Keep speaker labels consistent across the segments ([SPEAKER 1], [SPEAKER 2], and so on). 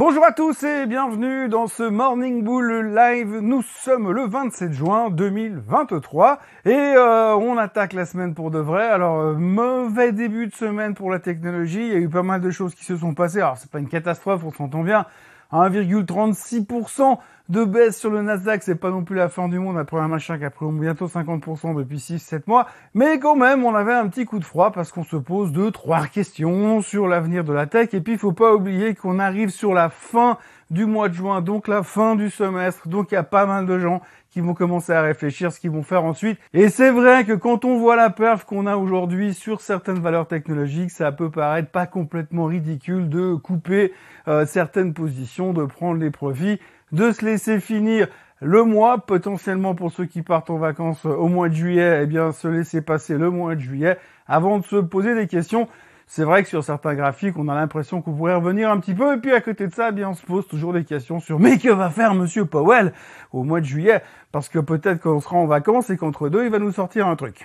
[SPEAKER 1] Bonjour à tous et bienvenue dans ce Morning Bull Live. Nous sommes le 27 juin 2023 et euh, on attaque la semaine pour de vrai. Alors euh, mauvais début de semaine pour la technologie. Il y a eu pas mal de choses qui se sont passées. Alors c'est pas une catastrophe, on s'entend bien. 1,36% de baisse sur le Nasdaq, c'est pas non plus la fin du monde après un machin qui a pris bientôt 50% depuis 6-7 mois, mais quand même on avait un petit coup de froid parce qu'on se pose deux, trois questions sur l'avenir de la tech. Et puis il faut pas oublier qu'on arrive sur la fin du mois de juin, donc la fin du semestre, donc il y a pas mal de gens qui vont commencer à réfléchir ce qu'ils vont faire ensuite. Et c'est vrai que quand on voit la perf qu'on a aujourd'hui sur certaines valeurs technologiques, ça peut paraître pas complètement ridicule de couper euh, certaines positions, de prendre les profits, de se laisser finir le mois, potentiellement pour ceux qui partent en vacances au mois de juillet, eh bien se laisser passer le mois de juillet avant de se poser des questions c'est vrai que sur certains graphiques, on a l'impression qu'on pourrait revenir un petit peu. Et puis à côté de ça, eh bien, on se pose toujours des questions sur mais que va faire Monsieur Powell au mois de juillet? Parce que peut-être qu'on sera en vacances et qu'entre deux, il va nous sortir un truc.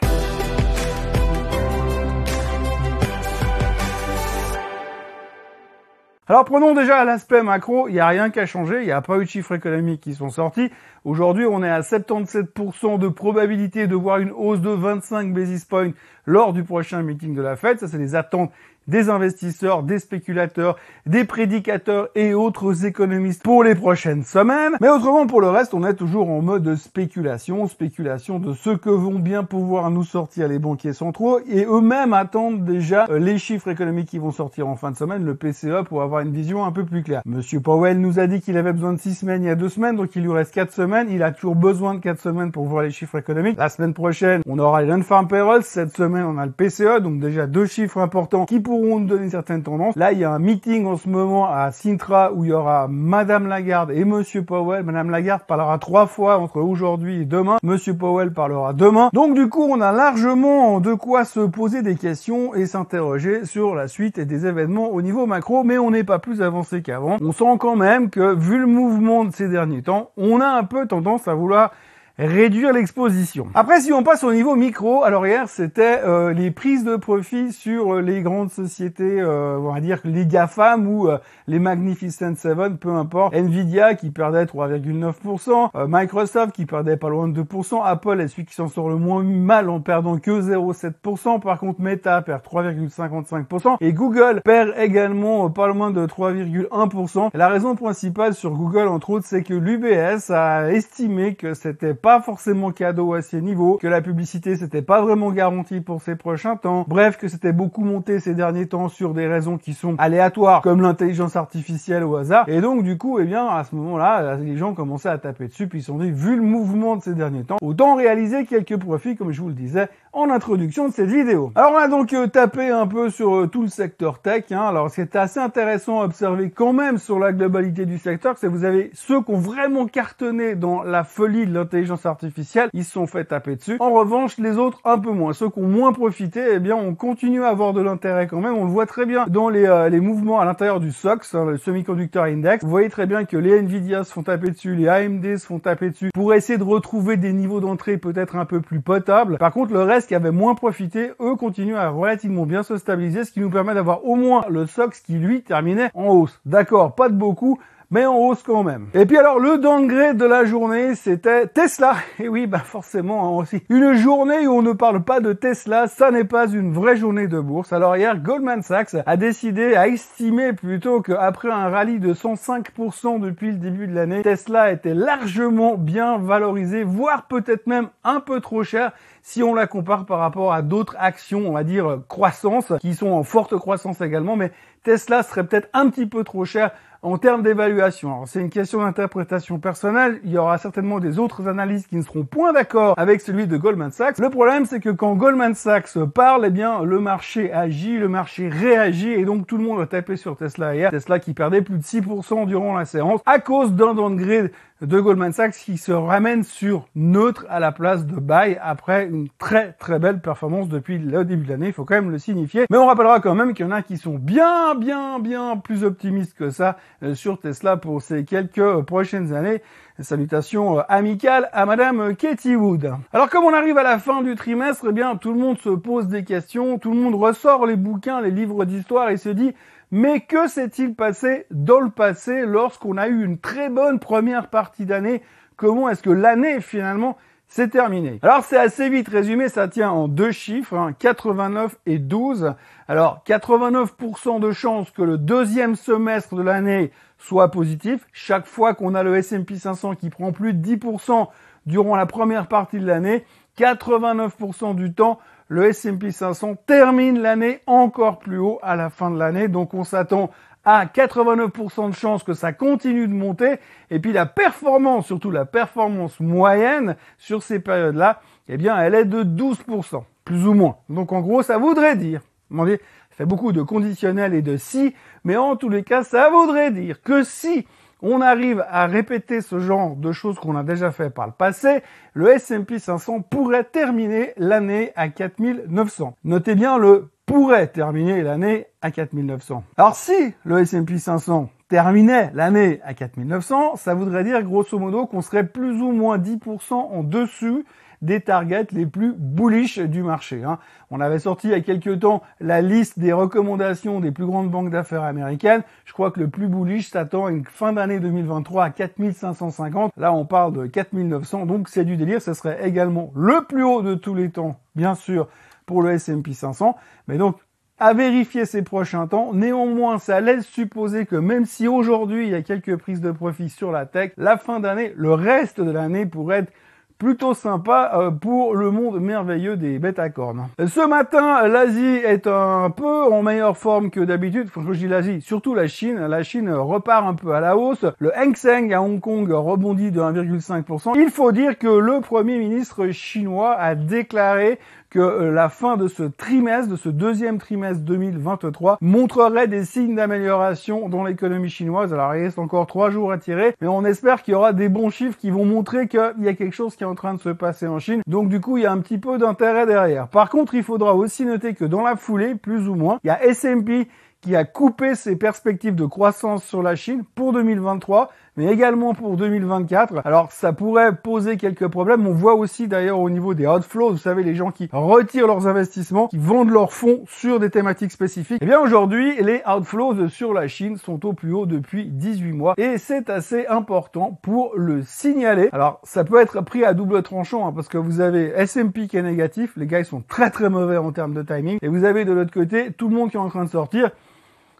[SPEAKER 1] Alors prenons déjà l'aspect macro, il n'y a rien qu'à changer, il n'y a pas eu de chiffres économiques qui sont sortis. Aujourd'hui, on est à 77% de probabilité de voir une hausse de 25 basis points lors du prochain meeting de la Fed. Ça, c'est les attentes des investisseurs, des spéculateurs, des prédicateurs et autres économistes pour les prochaines semaines. Mais autrement, pour le reste, on est toujours en mode spéculation, spéculation de ce que vont bien pouvoir nous sortir les banquiers centraux et eux-mêmes attendent déjà euh, les chiffres économiques qui vont sortir en fin de semaine, le PCE, pour avoir une vision un peu plus claire. Monsieur Powell nous a dit qu'il avait besoin de six semaines il y a deux semaines, donc il lui reste quatre semaines. Il a toujours besoin de quatre semaines pour voir les chiffres économiques. La semaine prochaine, on aura les non-farm payrolls. Cette semaine, on a le PCE, donc déjà deux chiffres importants qui pourront pourront nous donner une certaine tendance. Là, il y a un meeting en ce moment à Sintra où il y aura Madame Lagarde et Monsieur Powell. Madame Lagarde parlera trois fois entre aujourd'hui et demain. Monsieur Powell parlera demain. Donc du coup, on a largement de quoi se poser des questions et s'interroger sur la suite des événements au niveau macro, mais on n'est pas plus avancé qu'avant. On sent quand même que vu le mouvement de ces derniers temps, on a un peu tendance à vouloir réduire l'exposition. Après, si on passe au niveau micro, alors hier, c'était euh, les prises de profit sur euh, les grandes sociétés, euh, on va dire les GAFAM ou les Magnificent Seven, peu importe. Nvidia qui perdait 3,9%, Microsoft qui perdait pas loin de 2%, Apple est celui qui s'en sort le moins mal en perdant que 0,7%. Par contre, Meta perd 3,55% et Google perd également pas loin de 3,1%. La raison principale sur Google, entre autres, c'est que l'UBS a estimé que c'était pas forcément cadeau à ces niveaux, que la publicité c'était pas vraiment garanti pour ces prochains temps, bref que c'était beaucoup monté ces derniers temps sur des raisons qui sont aléatoires comme l'intelligence artificielle au hasard et donc du coup eh bien à ce moment-là les gens commençaient à taper dessus puis ils se sont dit vu le mouvement de ces derniers temps autant réaliser quelques profits comme je vous le disais en introduction de cette vidéo. Alors on a donc euh, tapé un peu sur euh, tout le secteur tech. Hein. Alors ce qui est assez intéressant à observer quand même sur la globalité du secteur, c'est que vous avez ceux qui ont vraiment cartonné dans la folie de l'intelligence artificielle, ils se sont fait taper dessus. En revanche, les autres un peu moins. Ceux qui ont moins profité, eh bien, on continue à avoir de l'intérêt quand même. On le voit très bien dans les, euh, mouvements à l'intérieur du SOX, hein, le Semiconductor Index. Vous voyez très bien que les Nvidia se font taper dessus, les AMD se font taper dessus pour essayer de retrouver des niveaux d'entrée peut-être un peu plus potables. Par contre, le reste qui avait moins profité, eux continuent à relativement bien se stabiliser, ce qui nous permet d'avoir au moins le SOX qui lui terminait en hausse. D'accord, pas de beaucoup, mais en hausse quand même. Et puis alors le downgrade de la journée, c'était Tesla. Et oui, bah forcément hein, aussi. Une journée où on ne parle pas de Tesla, ça n'est pas une vraie journée de bourse. Alors hier, Goldman Sachs a décidé, a estimé plutôt qu'après un rallye de 105% depuis le début de l'année, Tesla était largement bien valorisé, voire peut-être même un peu trop cher si on la compare par rapport à d'autres actions, on va dire croissance, qui sont en forte croissance également, mais Tesla serait peut-être un petit peu trop cher en termes d'évaluation. c'est une question d'interprétation personnelle. Il y aura certainement des autres analystes qui ne seront point d'accord avec celui de Goldman Sachs. Le problème, c'est que quand Goldman Sachs parle, eh bien, le marché agit, le marché réagit, et donc tout le monde a tapé sur Tesla hier. Tesla qui perdait plus de 6% durant la séance à cause d'un downgrade de Goldman Sachs qui se ramène sur neutre à la place de buy après une très très belle performance depuis le début de l'année, il faut quand même le signifier. Mais on rappellera quand même qu'il y en a qui sont bien bien bien plus optimistes que ça euh, sur Tesla pour ces quelques prochaines années. Salutations euh, amicales à Madame Katie Wood. Alors comme on arrive à la fin du trimestre, eh bien tout le monde se pose des questions, tout le monde ressort les bouquins, les livres d'histoire et se dit Mais que s'est-il passé dans le passé lorsqu'on a eu une très bonne première partie d'année? Comment est-ce que l'année finalement s'est terminée Alors c'est assez vite résumé, ça tient en deux chiffres, 89 hein, et 12. Alors 89% de chances que le deuxième semestre de l'année soit positif. Chaque fois qu'on a le S&P 500 qui prend plus de 10% durant la première partie de l'année, 89% du temps, le S&P 500 termine l'année encore plus haut à la fin de l'année. Donc on s'attend à 89% de chances que ça continue de monter. Et puis la performance, surtout la performance moyenne sur ces périodes-là, eh bien elle est de 12%, plus ou moins. Donc en gros, ça voudrait dire, ça fait beaucoup de conditionnels et de si, mais en tous les cas, ça voudrait dire que si on arrive à répéter ce genre de choses qu'on a déjà fait par le passé, le S&P 500 pourrait terminer l'année à 4900. Notez bien le pourrait terminer l'année à 4900. Alors si le S&P 500 terminait l'année à 4900, ça voudrait dire grosso modo qu'on serait plus ou moins 10% en dessus des targets les plus bullish du marché. Hein. On avait sorti il y a quelques temps la liste des recommandations des plus grandes banques d'affaires américaines. Je crois que le plus bullish s'attend à une fin d'année 2023 à 4550. Là, on parle de 4900, donc c'est du délire. Ce serait également le plus haut de tous les temps, bien sûr, pour le S&P 500. Mais donc, à vérifier ces prochains temps. Néanmoins, ça laisse supposer que même si aujourd'hui il y a quelques prises de profit sur la tech, la fin d'année, le reste de l'année pourrait être plutôt sympa euh, pour le monde merveilleux des bêtes à cornes. Ce matin, l'Asie est un peu en meilleure forme que d'habitude. Quand je dis l'Asie, surtout la Chine. La Chine repart un peu à la hausse. Le Hang Seng à Hong Kong rebondit de 1,5%. Il faut dire que le premier ministre chinois a déclaré que euh, la fin de ce trimestre, de ce deuxième trimestre 2023, montrerait des signes d'amélioration dans l'économie chinoise. Alors il reste encore trois jours à tirer, mais on espère qu'il y aura des bons chiffres qui vont montrer qu'il y a quelque chose qui est en train de se passer en Chine. Donc du coup, il y a un petit peu d'intérêt derrière. Par contre, il faudra aussi noter que dans la foulée, plus ou moins, il y a S&P qui a coupé ses perspectives de croissance sur la Chine pour 2023, mais également pour 2024. Alors ça pourrait poser quelques problèmes. On voit aussi d'ailleurs au niveau des outflows, vous savez, les gens qui retirent leurs investissements, qui vendent leurs fonds sur des thématiques spécifiques. Eh bien aujourd'hui, les outflows sur la Chine sont au plus haut depuis 18 mois et c'est assez important pour le signaler. Alors ça peut être pris à double tranchant hein, parce que vous avez S&P qui est négatif, les gars ils sont très très mauvais en termes de timing et vous avez de l'autre côté tout le monde qui est en train de sortir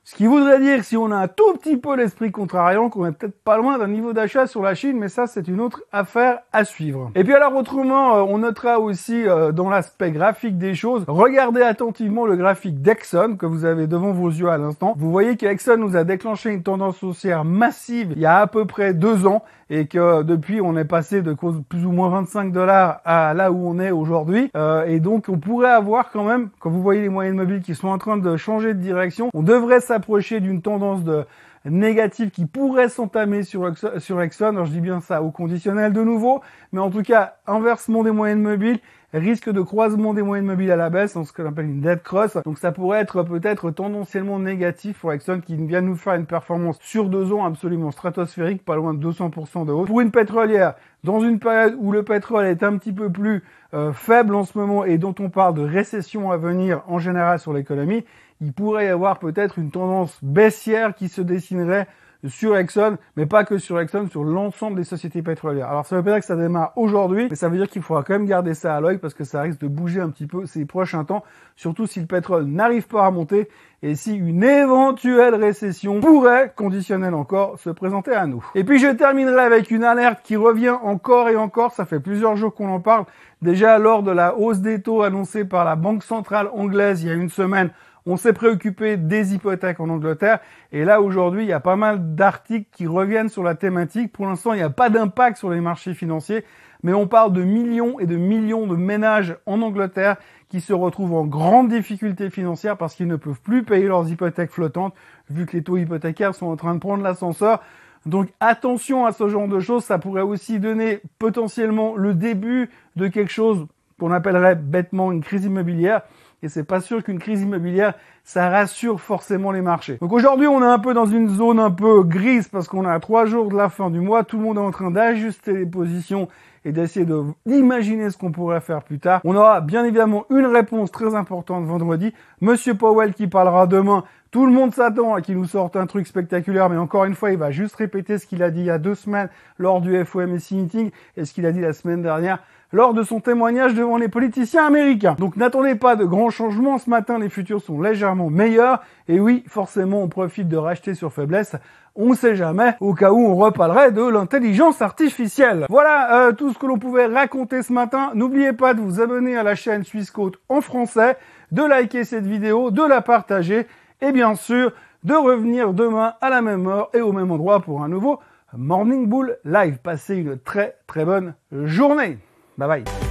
[SPEAKER 1] ce qui voudrait dire, si on a un tout petit peu l'esprit contrariant, qu'on est peut-être pas loin d'un niveau d'achat sur la Chine, mais ça, c'est une autre affaire à suivre. Et puis alors, autrement, euh, on notera aussi euh, dans l'aspect graphique des choses, regardez attentivement le graphique d'Exxon que vous avez devant vos yeux à l'instant. Vous voyez qu'Exxon nous a déclenché une tendance haussière massive il y a à peu près deux ans et que depuis on est passé de plus ou moins 25 dollars à là où on est aujourd'hui euh, et donc on pourrait avoir quand même quand vous voyez les moyennes mobiles qui sont en train de changer de direction on devrait d'une tendance de négative qui pourrait s'entamer sur, Exxon. Je dis bien ça au conditionnel de nouveau, mais en tout cas, inversement des moyennes mobiles, risque de croisement des moyennes mobiles à la baisse, dans ce qu'on appelle une dead cross. Donc ça pourrait être peut-être tendanciellement négatif pour Exxon qui vient nous faire une performance sur deux ans absolument stratosphérique, pas loin de 200% de hausse. Pour une pétrolière, dans une période où le pétrole est un petit peu plus euh, faible en ce moment et dont on parle de récession à venir en général sur l'économie, il pourrait y avoir peut-être une tendance baissière qui se dessinerait sur Exxon, mais pas que sur Exxon, sur l'ensemble des sociétés pétrolières. Alors ça veut pas dire que ça démarre aujourd'hui, mais ça veut dire qu'il faudra quand même garder ça à l'œil parce que ça risque de bouger un petit peu ces prochains temps, surtout si le pétrole n'arrive pas à monter et si une éventuelle récession pourrait, conditionnelle encore, se présenter à nous. Et puis je terminerai avec une alerte qui revient encore et encore, ça fait plusieurs jours qu'on en parle, déjà lors de la hausse des taux annoncée par la Banque centrale anglaise il y a une semaine, on s'est préoccupé des hypothèques en Angleterre et là aujourd'hui il y a pas mal d'articles qui reviennent sur la thématique. Pour l'instant il n'y a pas d'impact sur les marchés financiers, mais on parle de millions et de millions de ménages en Angleterre qui se retrouvent en grande difficulté financière parce qu'ils ne peuvent plus payer leurs hypothèques flottantes vu que les taux hypothécaires sont en train de prendre l'ascenseur. Donc attention à ce genre de choses, ça pourrait aussi donner potentiellement le début de quelque chose qu'on appellerait bêtement une crise immobilière. Et c'est pas sûr qu'une crise immobilière ça rassure forcément les marchés. Donc aujourd'hui, on est un peu dans une zone un peu grise parce qu'on a à trois jours de la fin du mois, tout le monde est en train d'ajuster les positions et d'essayer d'imaginer ce qu'on pourrait faire plus tard. On aura bien évidemment une réponse très importante vendredi. Monsieur Powell qui parlera demain. Tout le monde s'attend à qu'il nous sorte un truc spectaculaire, mais encore une fois, il va juste répéter ce qu'il a dit il y a deux semaines lors du FOMC meeting et ce qu'il a dit la semaine dernière lors de son témoignage devant les politiciens américains. Donc n'attendez pas de grands changements. Ce matin, les futurs sont légèrement meilleurs. Et oui, forcément, on profite de racheter sur faiblesse. On ne sait jamais, au cas où on reparlerait de l'intelligence artificielle. Voilà euh, tout ce que l'on pouvait raconter ce matin. N'oubliez pas de vous abonner à la chaîne Suisse en français, de liker cette vidéo, de la partager et bien sûr de revenir demain à la même heure et au même endroit pour un nouveau Morning Bull Live. Passez une très très bonne journée. 拜拜。